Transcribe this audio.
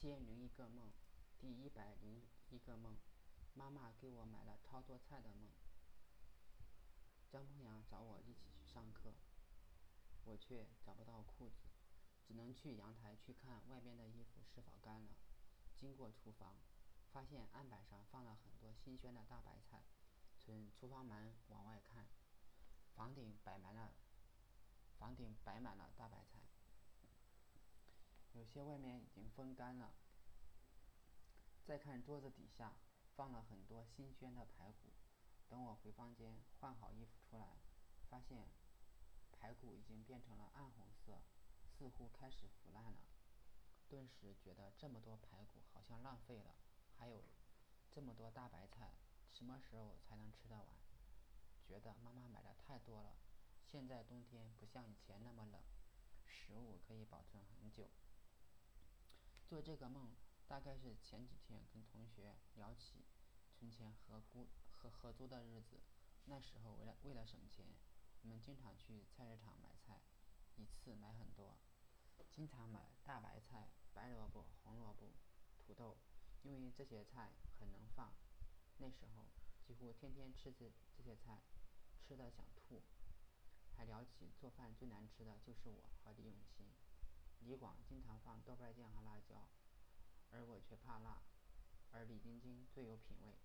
千零一个梦，第一百零一个梦，妈妈给我买了超多菜的梦。张鹏阳找我一起去上课，我却找不到裤子，只能去阳台去看外边的衣服是否干了。经过厨房，发现案板上放了很多新鲜的大白菜。从厨房门往外看，房顶摆满了，房顶摆满了大白菜。有些外面已经风干了。再看桌子底下，放了很多新鲜的排骨。等我回房间换好衣服出来，发现排骨已经变成了暗红色，似乎开始腐烂了。顿时觉得这么多排骨好像浪费了。还有这么多大白菜，什么时候才能吃得完？觉得妈妈买的太多了。现在冬天不像以前那么冷，食物可以保存很久。做这个梦，大概是前几天跟同学聊起存钱和租和合租的日子。那时候为了为了省钱，我们经常去菜市场买菜，一次买很多，经常买大白菜、白萝卜、红萝卜、土豆，因为这些菜很能放。那时候几乎天天吃这这些菜，吃的想吐。还聊起做饭最难吃的就是我和李永新。广经常放豆瓣酱和辣椒，而我却怕辣，而李晶晶最有品味。